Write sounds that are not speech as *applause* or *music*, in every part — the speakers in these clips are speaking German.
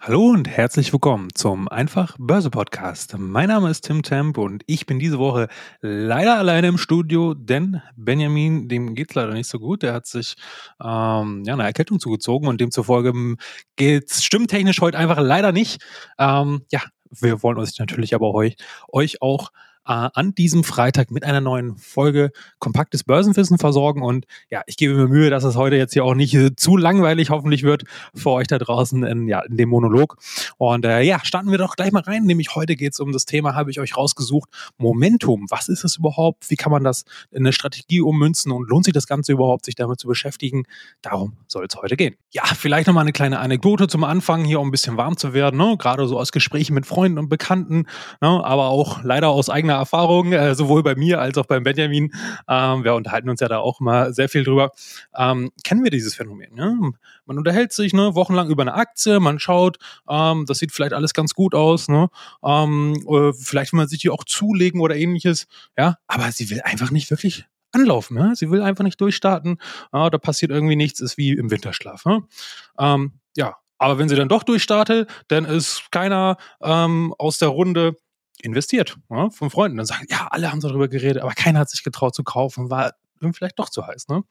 Hallo und herzlich willkommen zum Einfach Börse Podcast. Mein Name ist Tim Temp und ich bin diese Woche leider alleine im Studio, denn Benjamin, dem geht's leider nicht so gut. Der hat sich ähm, ja, eine Erkältung zugezogen und demzufolge hm, geht's stimmtechnisch heute einfach leider nicht. Ähm, ja, wir wollen uns natürlich aber euch, euch auch an diesem Freitag mit einer neuen Folge kompaktes Börsenwissen versorgen. Und ja, ich gebe mir Mühe, dass es heute jetzt hier auch nicht äh, zu langweilig hoffentlich wird für euch da draußen in, ja, in dem Monolog. Und äh, ja, starten wir doch gleich mal rein. Nämlich heute geht es um das Thema, habe ich euch rausgesucht, Momentum. Was ist es überhaupt? Wie kann man das in eine Strategie ummünzen? Und lohnt sich das Ganze überhaupt, sich damit zu beschäftigen? Darum soll es heute gehen. Ja, vielleicht nochmal eine kleine Anekdote zum Anfang, hier um ein bisschen warm zu werden. Ne? Gerade so aus Gesprächen mit Freunden und Bekannten, ne? aber auch leider aus eigener eigener Erfahrung, äh, sowohl bei mir als auch beim Benjamin. Ähm, wir unterhalten uns ja da auch immer sehr viel drüber. Ähm, kennen wir dieses Phänomen? Ja? Man unterhält sich ne, wochenlang über eine Aktie, man schaut, ähm, das sieht vielleicht alles ganz gut aus. Ne? Ähm, vielleicht will man sich die auch zulegen oder ähnliches. Ja, aber sie will einfach nicht wirklich anlaufen. Ja? Sie will einfach nicht durchstarten. Ja, da passiert irgendwie nichts, ist wie im Winterschlaf. Ne? Ähm, ja, aber wenn sie dann doch durchstartet, dann ist keiner ähm, aus der Runde investiert ja, von Freunden. Dann sagen, ja, alle haben darüber geredet, aber keiner hat sich getraut zu kaufen, war vielleicht doch zu heiß. Ne?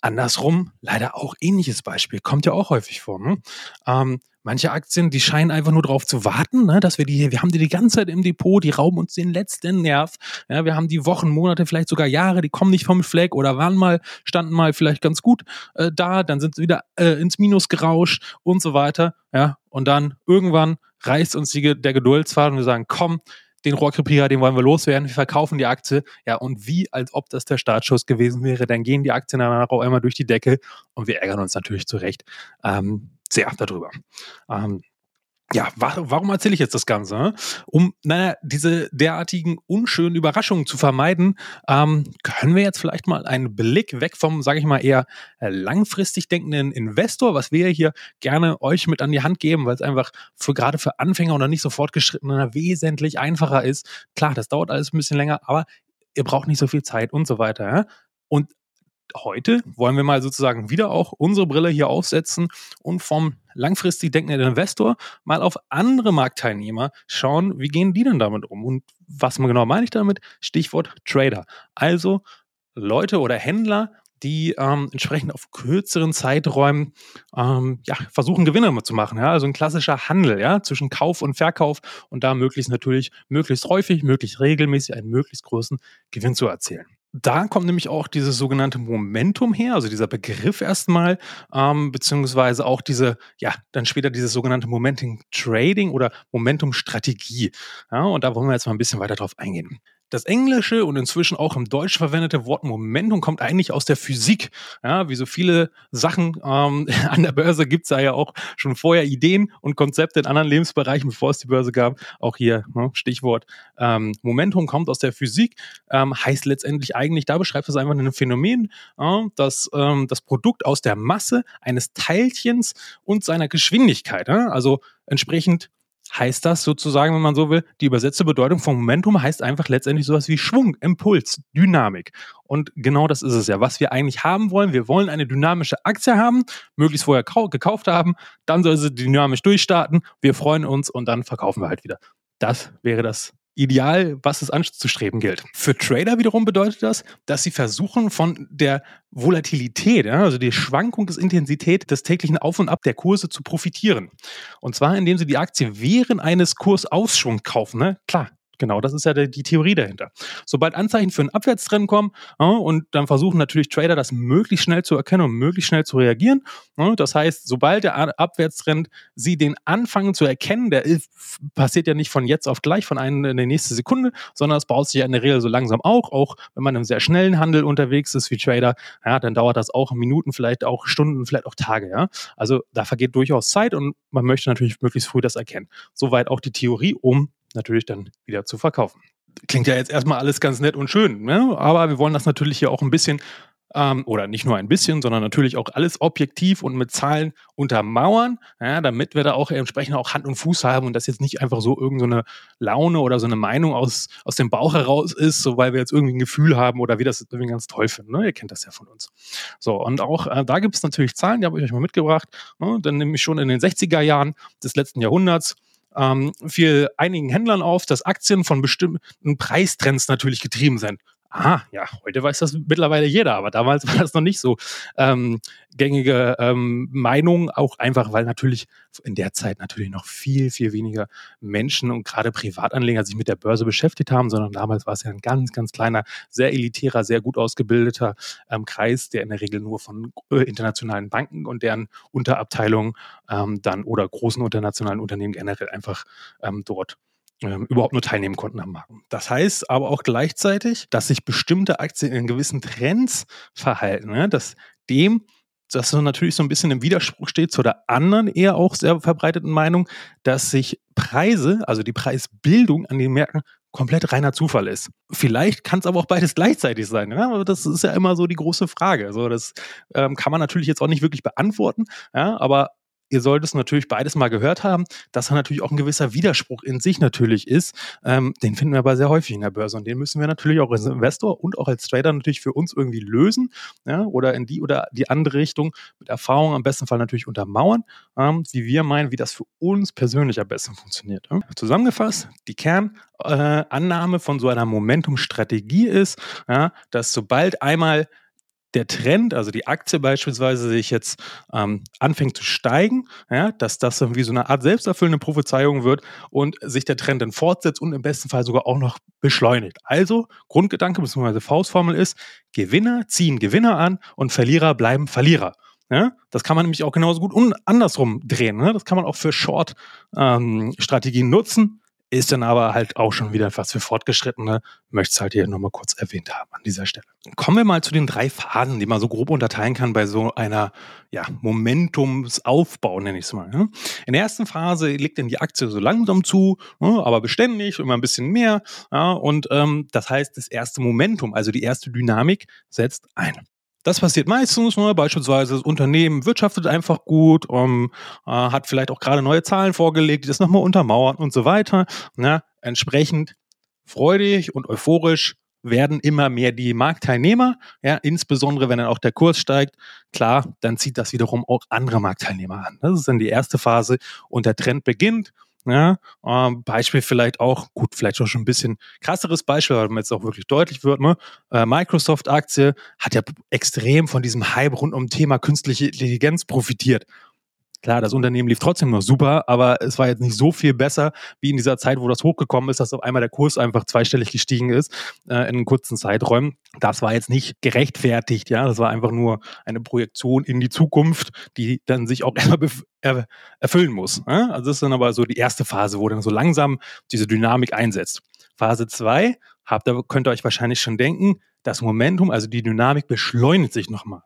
Andersrum, leider auch ähnliches Beispiel, kommt ja auch häufig vor. Ne? Ähm, manche Aktien, die scheinen einfach nur darauf zu warten, ne, dass wir die, wir haben die die ganze Zeit im Depot, die rauben uns den letzten Nerv. Ja, wir haben die Wochen, Monate, vielleicht sogar Jahre, die kommen nicht vom Fleck oder waren mal, standen mal vielleicht ganz gut äh, da, dann sind sie wieder äh, ins Minus gerauscht und so weiter. Ja, und dann irgendwann reißt uns die, der Geduldsfaden und wir sagen, komm, den Rohrkrepierer, den wollen wir loswerden, wir verkaufen die Aktie. Ja, und wie, als ob das der Startschuss gewesen wäre, dann gehen die Aktien danach auch einmal durch die Decke und wir ärgern uns natürlich zurecht ähm, sehr darüber. Ähm, ja, warum erzähle ich jetzt das Ganze? Um, naja, diese derartigen unschönen Überraschungen zu vermeiden, ähm, können wir jetzt vielleicht mal einen Blick weg vom, sage ich mal, eher äh, langfristig denkenden Investor, was wir hier gerne euch mit an die Hand geben, weil es einfach für gerade für Anfänger oder nicht so fortgeschrittene wesentlich einfacher ist. Klar, das dauert alles ein bisschen länger, aber ihr braucht nicht so viel Zeit und so weiter. Ja? Und heute wollen wir mal sozusagen wieder auch unsere Brille hier aufsetzen und vom langfristig denkenden Investor mal auf andere Marktteilnehmer schauen, wie gehen die denn damit um? Und was genau meine ich damit? Stichwort Trader. Also Leute oder Händler, die ähm, entsprechend auf kürzeren Zeiträumen ähm, ja, versuchen, Gewinne zu machen. Ja? Also ein klassischer Handel ja? zwischen Kauf und Verkauf und da möglichst natürlich, möglichst häufig, möglichst regelmäßig einen möglichst großen Gewinn zu erzielen da kommt nämlich auch dieses sogenannte Momentum her, also dieser Begriff erstmal, ähm, beziehungsweise auch diese, ja, dann später dieses sogenannte Momentum Trading oder Momentum Strategie. Ja, und da wollen wir jetzt mal ein bisschen weiter drauf eingehen. Das englische und inzwischen auch im Deutsch verwendete Wort Momentum kommt eigentlich aus der Physik. Ja, wie so viele Sachen ähm, *laughs* an der Börse gibt es da ja auch schon vorher Ideen und Konzepte in anderen Lebensbereichen, bevor es die Börse gab. Auch hier ne, Stichwort ähm, Momentum kommt aus der Physik, ähm, heißt letztendlich eigentlich, da beschreibt es einfach ein Phänomen, äh, dass ähm, das Produkt aus der Masse eines Teilchens und seiner Geschwindigkeit, äh, also entsprechend heißt das sozusagen, wenn man so will, die übersetzte Bedeutung von Momentum heißt einfach letztendlich sowas wie Schwung, Impuls, Dynamik. Und genau das ist es ja, was wir eigentlich haben wollen. Wir wollen eine dynamische Aktie haben, möglichst vorher gekauft haben, dann soll sie dynamisch durchstarten, wir freuen uns und dann verkaufen wir halt wieder. Das wäre das Ideal, was es anzustreben gilt. Für Trader wiederum bedeutet das, dass sie versuchen, von der Volatilität, also die Schwankung des Intensität des täglichen Auf und Ab der Kurse zu profitieren. Und zwar, indem sie die Aktie während eines Kursausschwungs kaufen. Ne? Klar, Genau, das ist ja die, Theorie dahinter. Sobald Anzeichen für einen Abwärtstrend kommen ja, und dann versuchen natürlich Trader das möglichst schnell zu erkennen und möglichst schnell zu reagieren. Ja, das heißt, sobald der Abwärtstrend sie den anfangen zu erkennen, der passiert ja nicht von jetzt auf gleich, von einer in der nächste Sekunde, sondern es baut sich ja in der Regel so langsam auch. Auch wenn man im sehr schnellen Handel unterwegs ist wie Trader, ja, dann dauert das auch Minuten, vielleicht auch Stunden, vielleicht auch Tage. Ja? Also da vergeht durchaus Zeit und man möchte natürlich möglichst früh das erkennen. Soweit auch die Theorie, um natürlich dann wieder zu verkaufen. Klingt ja jetzt erstmal alles ganz nett und schön, ne? aber wir wollen das natürlich hier auch ein bisschen ähm, oder nicht nur ein bisschen, sondern natürlich auch alles objektiv und mit Zahlen untermauern, ja, damit wir da auch entsprechend auch Hand und Fuß haben und das jetzt nicht einfach so irgendeine so Laune oder so eine Meinung aus, aus dem Bauch heraus ist, so weil wir jetzt irgendwie ein Gefühl haben oder wir das irgendwie ganz toll finden. Ne? Ihr kennt das ja von uns. So, und auch äh, da gibt es natürlich Zahlen, die habe ich euch mal mitgebracht. Ne? Dann nämlich schon in den 60er Jahren des letzten Jahrhunderts ähm, fiel einigen Händlern auf, dass Aktien von bestimmten Preistrends natürlich getrieben sind ah, ja, heute weiß das mittlerweile jeder, aber damals *laughs* war das noch nicht so. Ähm, gängige ähm, Meinung, auch einfach, weil natürlich in der Zeit natürlich noch viel, viel weniger Menschen und gerade Privatanleger sich mit der Börse beschäftigt haben, sondern damals war es ja ein ganz, ganz kleiner, sehr elitärer, sehr gut ausgebildeter ähm, Kreis, der in der Regel nur von äh, internationalen Banken und deren Unterabteilungen ähm, dann oder großen internationalen Unternehmen generell einfach ähm, dort ähm, überhaupt nur teilnehmen konnten am Markt. Das heißt aber auch gleichzeitig, dass sich bestimmte Aktien in gewissen Trends verhalten, ne? dass dem dass so natürlich so ein bisschen im Widerspruch steht zu der anderen eher auch sehr verbreiteten Meinung, dass sich Preise, also die Preisbildung an den Märkten komplett reiner Zufall ist. Vielleicht kann es aber auch beides gleichzeitig sein. Ja? Das ist ja immer so die große Frage. Also das ähm, kann man natürlich jetzt auch nicht wirklich beantworten, ja? aber ihr solltet natürlich beides mal gehört haben, dass da natürlich auch ein gewisser Widerspruch in sich natürlich ist. Ähm, den finden wir aber sehr häufig in der Börse und den müssen wir natürlich auch als Investor und auch als Trader natürlich für uns irgendwie lösen ja, oder in die oder die andere Richtung mit Erfahrung am besten Fall natürlich untermauern, ähm, wie wir meinen, wie das für uns persönlich am besten funktioniert. Ja. Zusammengefasst, die Kernannahme äh, von so einer Momentum-Strategie ist, ja, dass sobald einmal der Trend, also die Aktie beispielsweise sich jetzt ähm, anfängt zu steigen, ja, dass das irgendwie so eine Art selbsterfüllende Prophezeiung wird und sich der Trend dann fortsetzt und im besten Fall sogar auch noch beschleunigt. Also Grundgedanke bzw. Faustformel ist, Gewinner ziehen Gewinner an und Verlierer bleiben Verlierer. Ja, das kann man nämlich auch genauso gut andersrum drehen. Ne? Das kann man auch für Short-Strategien ähm, nutzen ist dann aber halt auch schon wieder etwas für Fortgeschrittene. Möchte es halt hier nochmal kurz erwähnt haben an dieser Stelle. Kommen wir mal zu den drei Phasen, die man so grob unterteilen kann bei so einer ja, Momentumsaufbau, nenne ich es mal. Ne? In der ersten Phase legt dann die Aktie so langsam zu, ne, aber beständig, immer ein bisschen mehr. Ja, und ähm, das heißt, das erste Momentum, also die erste Dynamik, setzt ein. Das passiert meistens, ne? beispielsweise das Unternehmen wirtschaftet einfach gut, um, äh, hat vielleicht auch gerade neue Zahlen vorgelegt, die das nochmal untermauern und so weiter. Ne? Entsprechend freudig und euphorisch werden immer mehr die Marktteilnehmer, ja, insbesondere wenn dann auch der Kurs steigt, klar, dann zieht das wiederum auch andere Marktteilnehmer an. Das ist dann die erste Phase und der Trend beginnt ja, ähm, Beispiel vielleicht auch, gut, vielleicht auch schon ein bisschen krasseres Beispiel, weil man jetzt auch wirklich deutlich wird, ne? Äh, Microsoft-Aktie hat ja extrem von diesem Hype rund um Thema künstliche Intelligenz profitiert. Klar, das Unternehmen lief trotzdem noch super, aber es war jetzt nicht so viel besser wie in dieser Zeit, wo das hochgekommen ist, dass auf einmal der Kurs einfach zweistellig gestiegen ist äh, in kurzen Zeiträumen. Das war jetzt nicht gerechtfertigt, ja. Das war einfach nur eine Projektion in die Zukunft, die dann sich auch *laughs* erstmal er erfüllen muss. Ja? Also das ist dann aber so die erste Phase, wo dann so langsam diese Dynamik einsetzt. Phase zwei habt ihr, könnt ihr euch wahrscheinlich schon denken, das Momentum, also die Dynamik beschleunigt sich nochmal.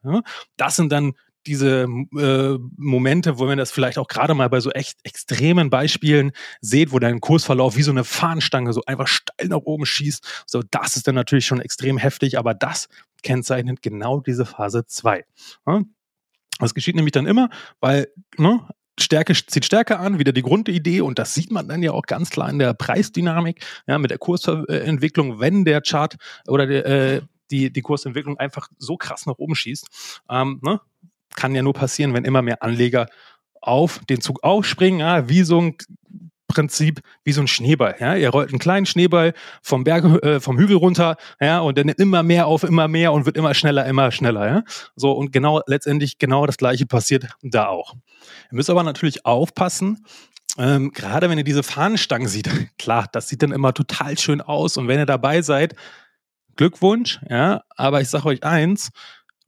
Das sind dann diese äh, Momente, wo man das vielleicht auch gerade mal bei so echt extremen Beispielen seht, wo dein Kursverlauf wie so eine Fahnenstange so einfach steil nach oben schießt. So, das ist dann natürlich schon extrem heftig, aber das kennzeichnet genau diese Phase 2. Ja? Das geschieht nämlich dann immer, weil ne, Stärke zieht Stärke an, wieder die Grundidee und das sieht man dann ja auch ganz klar in der Preisdynamik, ja, mit der Kursentwicklung, wenn der Chart oder der, äh, die, die Kursentwicklung einfach so krass nach oben schießt. Ähm, ne? Kann ja nur passieren, wenn immer mehr Anleger auf den Zug aufspringen, ja, wie so ein Prinzip wie so ein Schneeball. Ja? Ihr rollt einen kleinen Schneeball vom Berg, äh, vom Hügel runter, ja, und dann immer mehr auf, immer mehr und wird immer schneller, immer schneller. Ja? So, und genau letztendlich genau das gleiche passiert da auch. Ihr müsst aber natürlich aufpassen, ähm, gerade wenn ihr diese Fahnenstangen seht, *laughs* klar, das sieht dann immer total schön aus. Und wenn ihr dabei seid, Glückwunsch, ja, aber ich sage euch eins,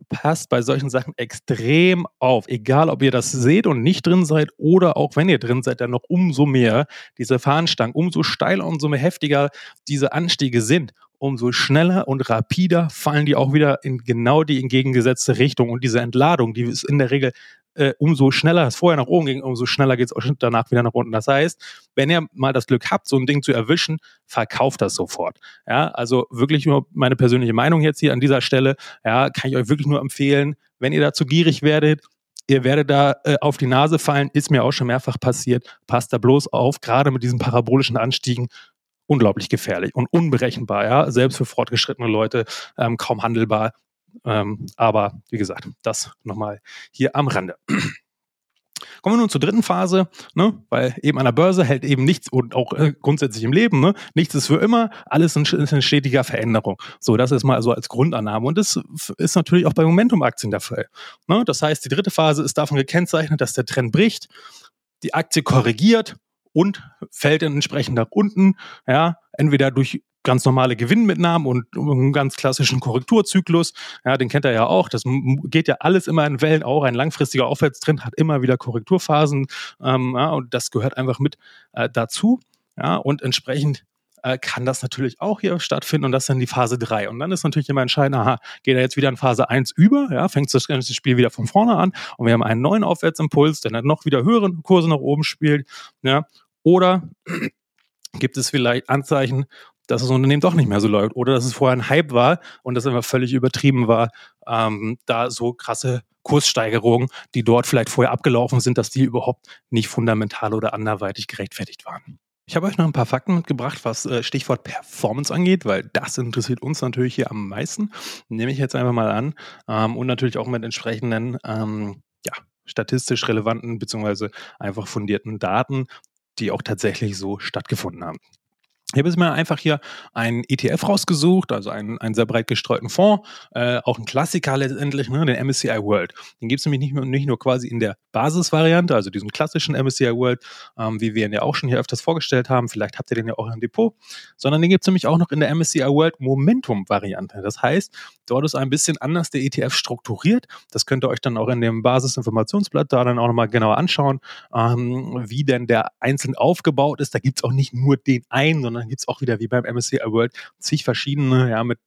passt bei solchen Sachen extrem auf. Egal, ob ihr das seht und nicht drin seid oder auch wenn ihr drin seid, dann noch umso mehr diese Fahnenstangen, umso steiler, umso mehr heftiger diese Anstiege sind, umso schneller und rapider fallen die auch wieder in genau die entgegengesetzte Richtung. Und diese Entladung, die ist in der Regel äh, umso schneller es vorher nach oben ging, umso schneller geht es auch danach wieder nach unten. Das heißt, wenn ihr mal das Glück habt, so ein Ding zu erwischen, verkauft das sofort. Ja, also wirklich nur meine persönliche Meinung jetzt hier an dieser Stelle. Ja, kann ich euch wirklich nur empfehlen, wenn ihr dazu gierig werdet, ihr werdet da äh, auf die Nase fallen, ist mir auch schon mehrfach passiert. Passt da bloß auf, gerade mit diesen parabolischen Anstiegen unglaublich gefährlich und unberechenbar, ja, selbst für fortgeschrittene Leute ähm, kaum handelbar. Ähm, aber wie gesagt, das nochmal hier am Rande. Kommen wir nun zur dritten Phase, ne? weil eben an der Börse hält eben nichts und auch äh, grundsätzlich im Leben, ne? nichts ist für immer, alles ist in stetiger Veränderung. So, das ist mal so als Grundannahme und das ist natürlich auch bei Momentum-Aktien der Fall. Ne? Das heißt, die dritte Phase ist davon gekennzeichnet, dass der Trend bricht, die Aktie korrigiert und fällt dann entsprechend nach unten, ja, entweder durch ganz normale Gewinnmitnahmen und einen ganz klassischen Korrekturzyklus. Ja, den kennt er ja auch. Das geht ja alles immer in Wellen. Auch ein langfristiger Aufwärtstrend hat immer wieder Korrekturphasen. Ähm, ja, und das gehört einfach mit äh, dazu. Ja, und entsprechend äh, kann das natürlich auch hier stattfinden und das ist dann die Phase 3. Und dann ist natürlich immer entscheidend, aha, geht er jetzt wieder in Phase 1 über, ja, fängt das ganze Spiel wieder von vorne an und wir haben einen neuen Aufwärtsimpuls, der dann noch wieder höhere Kurse nach oben spielt, ja, oder *clears throat* gibt es vielleicht Anzeichen, dass das Unternehmen doch nicht mehr so läuft oder dass es vorher ein Hype war und das immer völlig übertrieben war, ähm, da so krasse Kurssteigerungen, die dort vielleicht vorher abgelaufen sind, dass die überhaupt nicht fundamental oder anderweitig gerechtfertigt waren. Ich habe euch noch ein paar Fakten mitgebracht, was äh, Stichwort Performance angeht, weil das interessiert uns natürlich hier am meisten. Nehme ich jetzt einfach mal an. Ähm, und natürlich auch mit entsprechenden, ähm, ja, statistisch relevanten beziehungsweise einfach fundierten Daten, die auch tatsächlich so stattgefunden haben. Ich habe jetzt mal einfach hier einen ETF rausgesucht, also einen, einen sehr breit gestreuten Fonds, äh, auch ein Klassiker letztendlich, ne, den MSCI World. Den gibt es nämlich nicht nur, nicht nur quasi in der Basisvariante, also diesen klassischen MSCI World, ähm, wie wir ihn ja auch schon hier öfters vorgestellt haben, vielleicht habt ihr den ja auch im Depot, sondern den gibt es nämlich auch noch in der MSCI World Momentum-Variante. Das heißt, dort ist ein bisschen anders der ETF strukturiert. Das könnt ihr euch dann auch in dem Basisinformationsblatt da dann auch nochmal genauer anschauen, ähm, wie denn der einzeln aufgebaut ist. Da gibt es auch nicht nur den einen, sondern dann gibt es auch wieder wie beim MSCI World zig verschiedene, ja, mit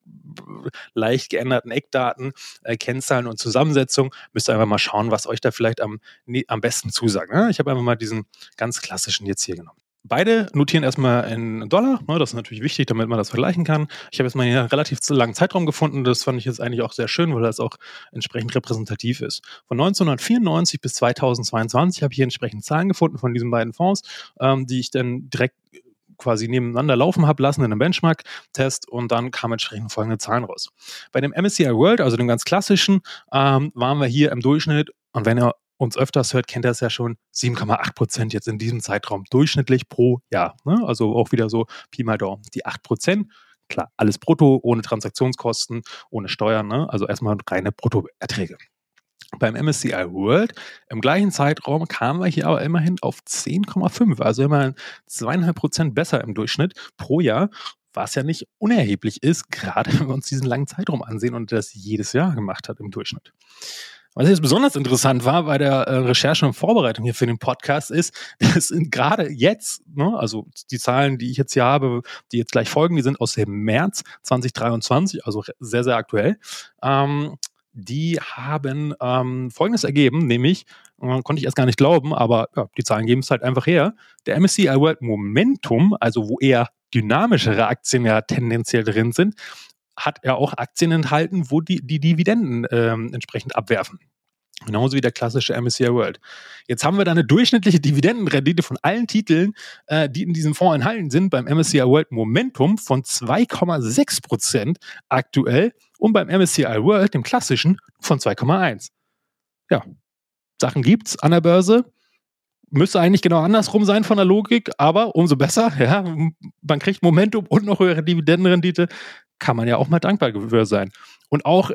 leicht geänderten Eckdaten, äh, Kennzahlen und Zusammensetzung. Müsst ihr einfach mal schauen, was euch da vielleicht am, ne, am besten zusagt. Ne? Ich habe einfach mal diesen ganz klassischen jetzt hier genommen. Beide notieren erstmal in Dollar. Ne, das ist natürlich wichtig, damit man das vergleichen kann. Ich habe jetzt mal hier einen relativ langen Zeitraum gefunden. Das fand ich jetzt eigentlich auch sehr schön, weil das auch entsprechend repräsentativ ist. Von 1994 bis 2022 habe ich hier entsprechend Zahlen gefunden von diesen beiden Fonds, ähm, die ich dann direkt quasi nebeneinander laufen habe lassen in einem Benchmark-Test und dann kamen entsprechend folgende Zahlen raus. Bei dem MSCI World, also dem ganz klassischen, ähm, waren wir hier im Durchschnitt und wenn ihr uns öfters hört, kennt ihr es ja schon, 7,8 Prozent jetzt in diesem Zeitraum durchschnittlich pro Jahr. Ne? Also auch wieder so Pi mal Daumen. Die 8 Prozent, klar, alles brutto, ohne Transaktionskosten, ohne Steuern, ne? also erstmal reine Bruttoerträge. Beim MSCI World im gleichen Zeitraum kamen wir hier aber immerhin auf 10,5, also immerhin zweieinhalb Prozent besser im Durchschnitt pro Jahr, was ja nicht unerheblich ist, gerade wenn wir uns diesen langen Zeitraum ansehen und das jedes Jahr gemacht hat im Durchschnitt. Was jetzt besonders interessant war bei der äh, Recherche und Vorbereitung hier für den Podcast ist, *laughs* dass gerade jetzt, ne, also die Zahlen, die ich jetzt hier habe, die jetzt gleich folgen, die sind aus dem März 2023, also sehr, sehr aktuell. Ähm, die haben ähm, Folgendes ergeben, nämlich, äh, konnte ich erst gar nicht glauben, aber ja, die Zahlen geben es halt einfach her. Der MSCI World Momentum, also wo eher dynamischere Aktien ja tendenziell drin sind, hat er auch Aktien enthalten, wo die, die Dividenden ähm, entsprechend abwerfen. Genauso wie der klassische MSCI World. Jetzt haben wir da eine durchschnittliche Dividendenrendite von allen Titeln, äh, die in diesem Fonds enthalten sind, beim MSCI World Momentum von 2,6 Prozent aktuell und beim MSCI World, dem klassischen, von 2,1. Ja, Sachen gibt's an der Börse. Müsste eigentlich genau andersrum sein von der Logik, aber umso besser. *laughs* Ja, man kriegt Momentum und noch höhere Dividendenrendite. Kann man ja auch mal dankbar für sein. Und auch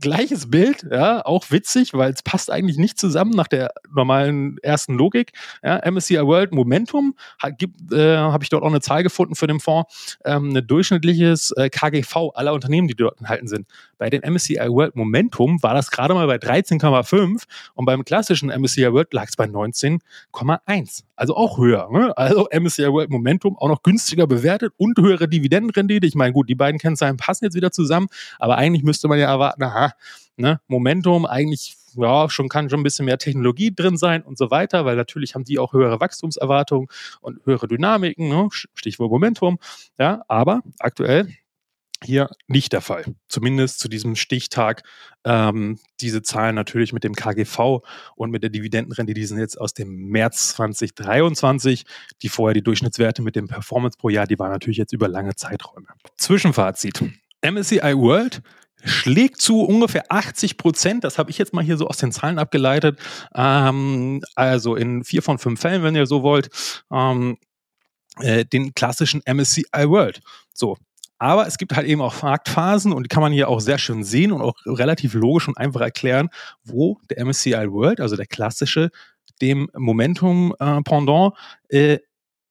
gleiches Bild, ja, auch witzig, weil es passt eigentlich nicht zusammen nach der normalen ersten Logik. Ja, MSCI World Momentum äh, habe ich dort auch eine Zahl gefunden für den Fonds, ähm, ein durchschnittliches äh, KGV aller Unternehmen, die dort enthalten sind. Bei dem MSCI World Momentum war das gerade mal bei 13,5 und beim klassischen MSCI World lag es bei 19,1. Also auch höher. Ne? Also MSCI World Momentum auch noch günstiger bewertet und höhere Dividendenrendite. Ich meine, gut, die beiden Kennzahlen passen jetzt wieder zusammen, aber eigentlich müsste man ja erwarten, aha, ne, Momentum eigentlich ja, schon kann schon ein bisschen mehr Technologie drin sein und so weiter, weil natürlich haben die auch höhere Wachstumserwartungen und höhere Dynamiken, ne? Stichwort Momentum. Ja, aber aktuell hier nicht der Fall. Zumindest zu diesem Stichtag. Ähm, diese Zahlen natürlich mit dem KGV und mit der Dividendenrente, die sind jetzt aus dem März 2023. Die vorher die Durchschnittswerte mit dem Performance pro Jahr, die waren natürlich jetzt über lange Zeiträume. Zwischenfazit. MSCI World schlägt zu ungefähr 80 Prozent. Das habe ich jetzt mal hier so aus den Zahlen abgeleitet. Ähm, also in vier von fünf Fällen, wenn ihr so wollt, ähm, äh, den klassischen MSCI World. So. Aber es gibt halt eben auch Marktphasen und die kann man hier auch sehr schön sehen und auch relativ logisch und einfach erklären, wo der MSCI World, also der klassische, dem Momentum-Pendant äh, äh,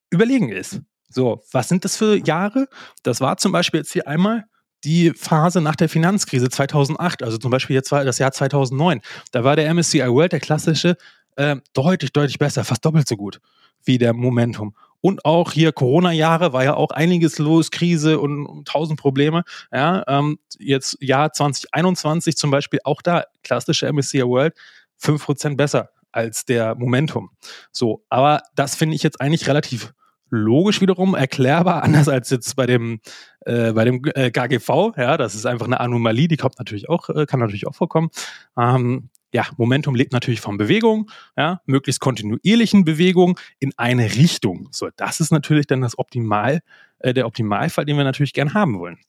überlegen ist. So, was sind das für Jahre? Das war zum Beispiel jetzt hier einmal die Phase nach der Finanzkrise 2008, also zum Beispiel jetzt das Jahr 2009, da war der MSCI World, der klassische, äh, deutlich, deutlich besser, fast doppelt so gut wie der Momentum. Und auch hier Corona-Jahre war ja auch einiges los, Krise und tausend Probleme. Ja, ähm, jetzt Jahr 2021 zum Beispiel auch da klassische MSCI World 5% besser als der Momentum. So, aber das finde ich jetzt eigentlich relativ logisch wiederum erklärbar, *laughs* anders als jetzt bei dem, äh, bei dem äh, KGV. Ja, das ist einfach eine Anomalie, die kommt natürlich auch, äh, kann natürlich auch vorkommen. Ähm, ja, Momentum lebt natürlich von Bewegung, ja, möglichst kontinuierlichen Bewegung in eine Richtung. So, das ist natürlich dann das Optimal, äh, der Optimalfall, den wir natürlich gern haben wollen.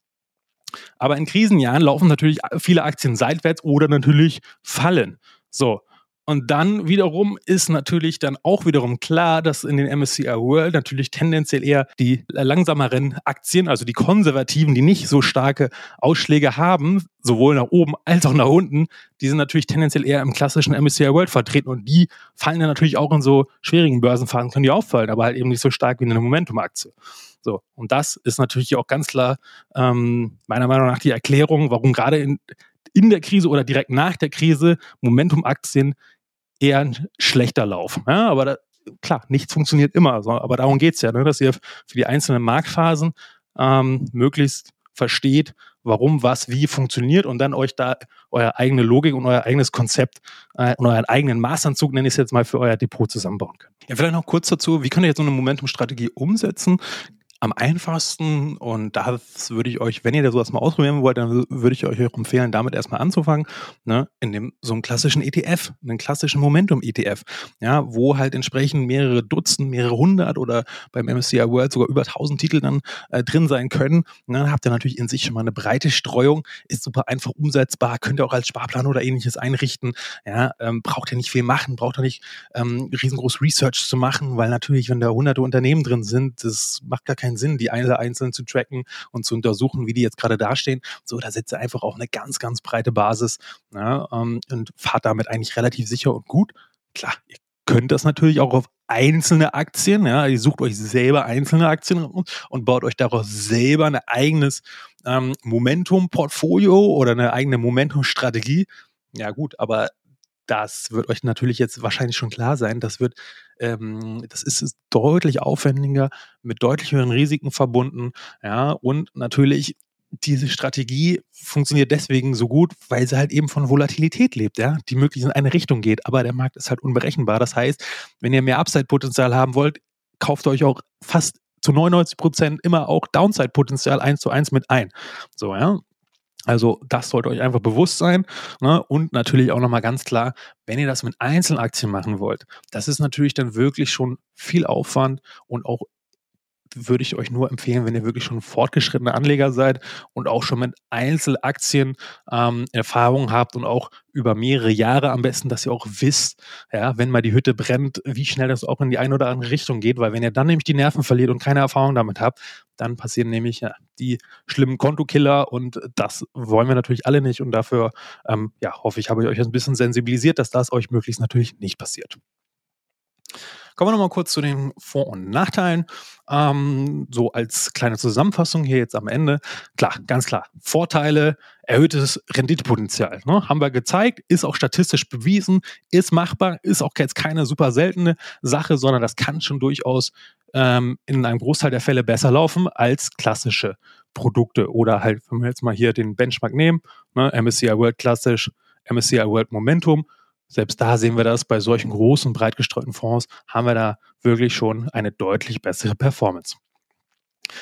Aber in Krisenjahren laufen natürlich viele Aktien seitwärts oder natürlich fallen. So, und dann wiederum ist natürlich dann auch wiederum klar, dass in den MSCI World natürlich tendenziell eher die langsameren Aktien, also die konservativen, die nicht so starke Ausschläge haben, sowohl nach oben als auch nach unten, die sind natürlich tendenziell eher im klassischen MSCI World vertreten und die fallen dann natürlich auch in so schwierigen Börsenphasen, können die auffallen, aber halt eben nicht so stark wie eine Momentum-Aktie. So, und das ist natürlich auch ganz klar ähm, meiner Meinung nach die Erklärung, warum gerade in, in der Krise oder direkt nach der Krise Momentum-Aktien eher ein schlechter Lauf. Ja, aber da, klar, nichts funktioniert immer. So, aber darum geht's ja, ne, dass ihr für die einzelnen Marktphasen ähm, möglichst versteht, warum, was, wie funktioniert und dann euch da eure eigene Logik und euer eigenes Konzept äh, und euren eigenen Maßanzug, nenne ich es jetzt mal, für euer Depot zusammenbauen könnt. Ja, vielleicht noch kurz dazu, wie könnt ihr jetzt so eine Momentum-Strategie umsetzen? Am einfachsten und das würde ich euch, wenn ihr da sowas mal ausprobieren wollt, dann würde ich euch empfehlen, damit erstmal anzufangen, ne, in dem so einem klassischen ETF, einen klassischen Momentum-ETF, ja, wo halt entsprechend mehrere Dutzend, mehrere hundert oder beim MSCI World sogar über tausend Titel dann äh, drin sein können. Und dann habt ihr natürlich in sich schon mal eine breite Streuung, ist super einfach umsetzbar, könnt ihr auch als Sparplan oder ähnliches einrichten, ja, ähm, braucht ihr nicht viel machen, braucht ihr nicht ähm, riesengroß Research zu machen, weil natürlich, wenn da hunderte Unternehmen drin sind, das macht gar keinen keinen Sinn, die alle einzeln zu tracken und zu untersuchen, wie die jetzt gerade dastehen. So, da setzt ihr einfach auf eine ganz, ganz breite Basis ja, ähm, und fahrt damit eigentlich relativ sicher und gut. Klar, ihr könnt das natürlich auch auf einzelne Aktien, ja, ihr sucht euch selber einzelne Aktien und baut euch daraus selber ein eigenes ähm, Momentum-Portfolio oder eine eigene Momentum-Strategie. Ja gut, aber das wird euch natürlich jetzt wahrscheinlich schon klar sein. Das wird, ähm, das ist deutlich aufwendiger, mit deutlich höheren Risiken verbunden. Ja, und natürlich diese Strategie funktioniert deswegen so gut, weil sie halt eben von Volatilität lebt, ja, die möglichst in eine Richtung geht. Aber der Markt ist halt unberechenbar. Das heißt, wenn ihr mehr Upside-Potenzial haben wollt, kauft euch auch fast zu 99 Prozent immer auch Downside-Potenzial eins zu eins mit ein. So, ja. Also das sollte euch einfach bewusst sein. Ne? Und natürlich auch nochmal ganz klar, wenn ihr das mit Einzelaktien machen wollt, das ist natürlich dann wirklich schon viel Aufwand und auch würde ich euch nur empfehlen, wenn ihr wirklich schon fortgeschrittene Anleger seid und auch schon mit Einzelaktien ähm, Erfahrung habt und auch über mehrere Jahre am besten, dass ihr auch wisst, ja, wenn mal die Hütte brennt, wie schnell das auch in die eine oder andere Richtung geht, weil wenn ihr dann nämlich die Nerven verliert und keine Erfahrung damit habt, dann passieren nämlich ja, die schlimmen Kontokiller und das wollen wir natürlich alle nicht und dafür, ähm, ja, hoffe ich, habe ich euch ein bisschen sensibilisiert, dass das euch möglichst natürlich nicht passiert. Kommen wir nochmal kurz zu den Vor- und Nachteilen. Ähm, so als kleine Zusammenfassung hier jetzt am Ende. Klar, ganz klar. Vorteile, erhöhtes Renditepotenzial. Ne? Haben wir gezeigt, ist auch statistisch bewiesen, ist machbar, ist auch jetzt keine super seltene Sache, sondern das kann schon durchaus ähm, in einem Großteil der Fälle besser laufen als klassische Produkte. Oder halt, wenn wir jetzt mal hier den Benchmark nehmen, ne? MSCI World klassisch, MSCI World Momentum, selbst da sehen wir das, bei solchen großen, breit gestreuten Fonds haben wir da wirklich schon eine deutlich bessere Performance.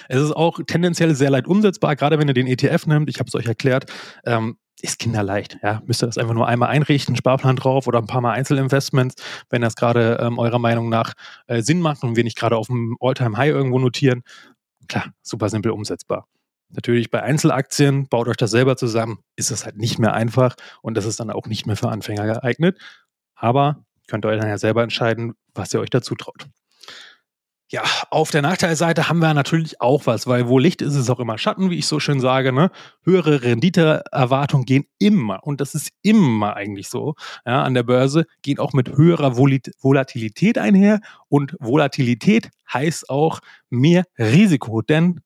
Es ist auch tendenziell sehr leicht umsetzbar, gerade wenn ihr den ETF nimmt. Ich habe es euch erklärt. Ähm, ist kinderleicht. Ja, müsst ihr das einfach nur einmal einrichten, Sparplan drauf oder ein paar Mal Einzelinvestments, wenn das gerade ähm, eurer Meinung nach äh, Sinn macht und wir nicht gerade auf dem Alltime high irgendwo notieren. Klar, super simpel umsetzbar. Natürlich bei Einzelaktien, baut euch das selber zusammen, ist es halt nicht mehr einfach und das ist dann auch nicht mehr für Anfänger geeignet. Aber könnt ihr euch dann ja selber entscheiden, was ihr euch dazu traut. Ja, auf der Nachteilseite haben wir natürlich auch was, weil wo Licht ist, ist auch immer Schatten, wie ich so schön sage. Ne? Höhere Renditeerwartungen gehen immer, und das ist immer eigentlich so, ja, an der Börse, gehen auch mit höherer Volatilität einher. Und Volatilität heißt auch mehr Risiko, denn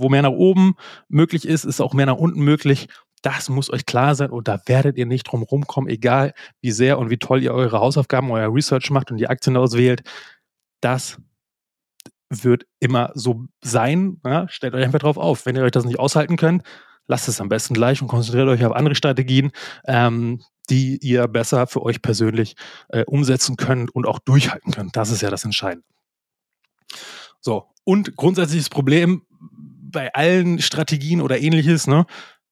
wo mehr nach oben möglich ist, ist auch mehr nach unten möglich. Das muss euch klar sein und da werdet ihr nicht drum rumkommen, egal wie sehr und wie toll ihr eure Hausaufgaben, euer Research macht und die Aktien auswählt. Das wird immer so sein. Ja? Stellt euch einfach drauf auf. Wenn ihr euch das nicht aushalten könnt, lasst es am besten gleich und konzentriert euch auf andere Strategien, ähm, die ihr besser für euch persönlich äh, umsetzen könnt und auch durchhalten könnt. Das ist ja das Entscheidende. So, und grundsätzliches Problem bei allen Strategien oder ähnliches, ne?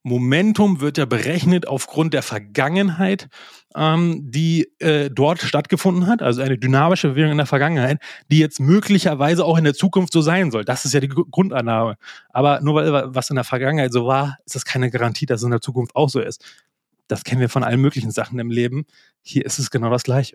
Momentum wird ja berechnet aufgrund der Vergangenheit, ähm, die äh, dort stattgefunden hat, also eine dynamische Bewegung in der Vergangenheit, die jetzt möglicherweise auch in der Zukunft so sein soll. Das ist ja die Grundannahme. Aber nur weil was in der Vergangenheit so war, ist das keine Garantie, dass es in der Zukunft auch so ist. Das kennen wir von allen möglichen Sachen im Leben. Hier ist es genau das Gleiche.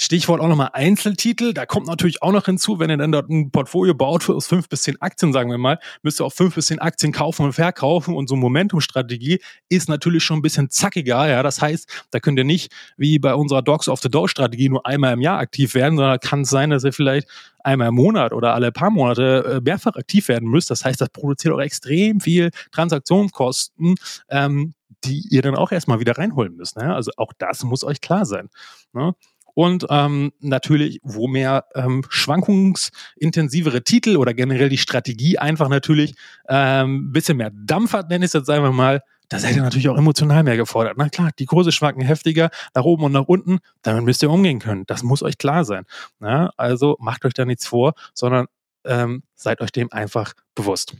Stichwort auch nochmal Einzeltitel. Da kommt natürlich auch noch hinzu, wenn ihr dann dort ein Portfolio baut aus fünf bis zehn Aktien, sagen wir mal, müsst ihr auch fünf bis zehn Aktien kaufen und verkaufen. Und so Momentum-Strategie ist natürlich schon ein bisschen zackiger. Ja, das heißt, da könnt ihr nicht wie bei unserer Dogs of the Door Strategie nur einmal im Jahr aktiv werden, sondern kann es sein, dass ihr vielleicht einmal im Monat oder alle paar Monate äh, mehrfach aktiv werden müsst. Das heißt, das produziert auch extrem viel Transaktionskosten, ähm, die ihr dann auch erstmal wieder reinholen müsst. Ne? Also auch das muss euch klar sein. Ne? Und ähm, natürlich, wo mehr ähm, schwankungsintensivere Titel oder generell die Strategie einfach natürlich ähm, bisschen mehr Dampf hat, nenne ich es jetzt einfach mal, da seid ihr natürlich auch emotional mehr gefordert. Na klar, die Kurse schwanken heftiger nach oben und nach unten, damit müsst ihr umgehen können. Das muss euch klar sein. Na, also macht euch da nichts vor, sondern ähm, seid euch dem einfach bewusst.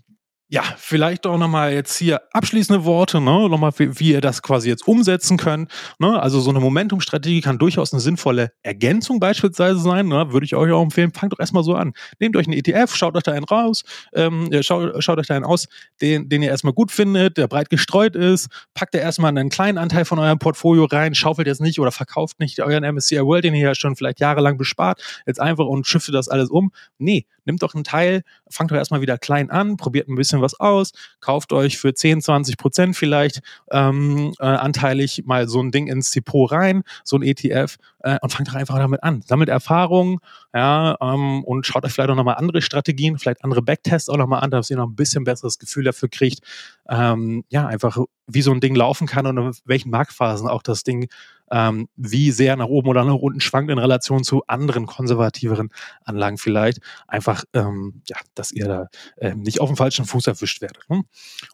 Ja, vielleicht auch nochmal jetzt hier abschließende Worte, ne? nochmal, wie, wie ihr das quasi jetzt umsetzen könnt. Ne? Also so eine Momentum-Strategie kann durchaus eine sinnvolle Ergänzung beispielsweise sein. Ne? Würde ich euch auch empfehlen, fangt doch erstmal so an. Nehmt euch einen ETF, schaut euch da einen raus, ähm, schaut, schaut euch da einen aus, den, den ihr erstmal gut findet, der breit gestreut ist, packt da erstmal einen kleinen Anteil von eurem Portfolio rein, schaufelt jetzt nicht oder verkauft nicht euren MSCI World, den ihr ja schon vielleicht jahrelang bespart, jetzt einfach und schiftet das alles um. Nee, nimmt doch einen Teil, fangt doch erstmal wieder klein an, probiert ein bisschen was aus, kauft euch für 10, 20 Prozent vielleicht ähm, äh, anteilig mal so ein Ding ins Depot rein, so ein ETF äh, und fangt doch einfach damit an. Sammelt Erfahrungen ja, ähm, und schaut euch vielleicht auch nochmal andere Strategien, vielleicht andere Backtests auch nochmal an, dass ihr noch ein bisschen besseres Gefühl dafür kriegt, ähm, ja, einfach wie so ein Ding laufen kann und in welchen Marktphasen auch das Ding ähm, wie sehr nach oben oder nach unten schwankt in Relation zu anderen konservativeren Anlagen vielleicht. Einfach, ähm, ja, dass ihr da ähm, nicht auf dem falschen Fuß erwischt werdet. Ne?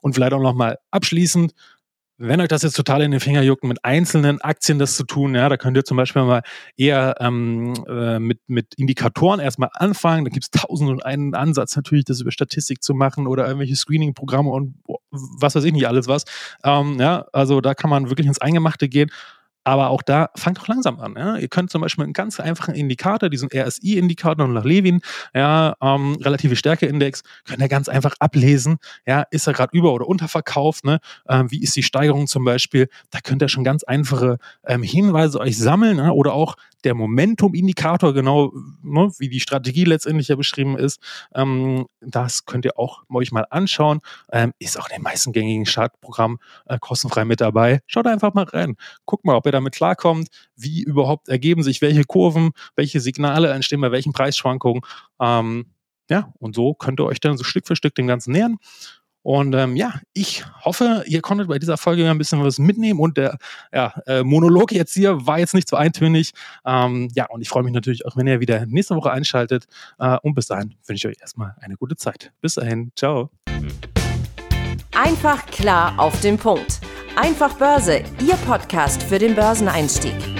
Und vielleicht auch nochmal abschließend, wenn euch das jetzt total in den Finger juckt, mit einzelnen Aktien das zu tun, ja, da könnt ihr zum Beispiel mal eher ähm, äh, mit, mit Indikatoren erstmal anfangen. Da gibt es tausend und einen Ansatz natürlich, das über Statistik zu machen oder irgendwelche Screening-Programme und was weiß ich nicht alles was. Ähm, ja, also da kann man wirklich ins Eingemachte gehen. Aber auch da fangt doch langsam an. Ja? Ihr könnt zum Beispiel einen ganz einfachen Indikator, diesen RSI-Indikator nach Levin, ja, ähm, relative Stärkeindex, könnt ihr ganz einfach ablesen. Ja, ist er gerade über- oder unterverkauft? Ne? Ähm, wie ist die Steigerung zum Beispiel? Da könnt ihr schon ganz einfache ähm, Hinweise euch sammeln ne? oder auch der Momentum-Indikator, genau ne, wie die Strategie letztendlich ja beschrieben ist. Ähm, das könnt ihr auch euch mal anschauen. Ähm, ist auch in den meisten gängigen Startprogrammen äh, kostenfrei mit dabei. Schaut einfach mal rein. Guckt mal, ob ihr damit klarkommt, wie überhaupt ergeben sich welche Kurven, welche Signale entstehen bei welchen Preisschwankungen. Ähm, ja, und so könnt ihr euch dann so Stück für Stück dem Ganzen nähern. Und ähm, ja, ich hoffe, ihr konntet bei dieser Folge ein bisschen was mitnehmen und der ja, äh, Monolog jetzt hier war jetzt nicht so eintönig. Ähm, ja, und ich freue mich natürlich auch, wenn ihr wieder nächste Woche einschaltet. Äh, und bis dahin wünsche ich euch erstmal eine gute Zeit. Bis dahin, ciao. Einfach klar auf den Punkt. Einfach Börse, Ihr Podcast für den Börseneinstieg.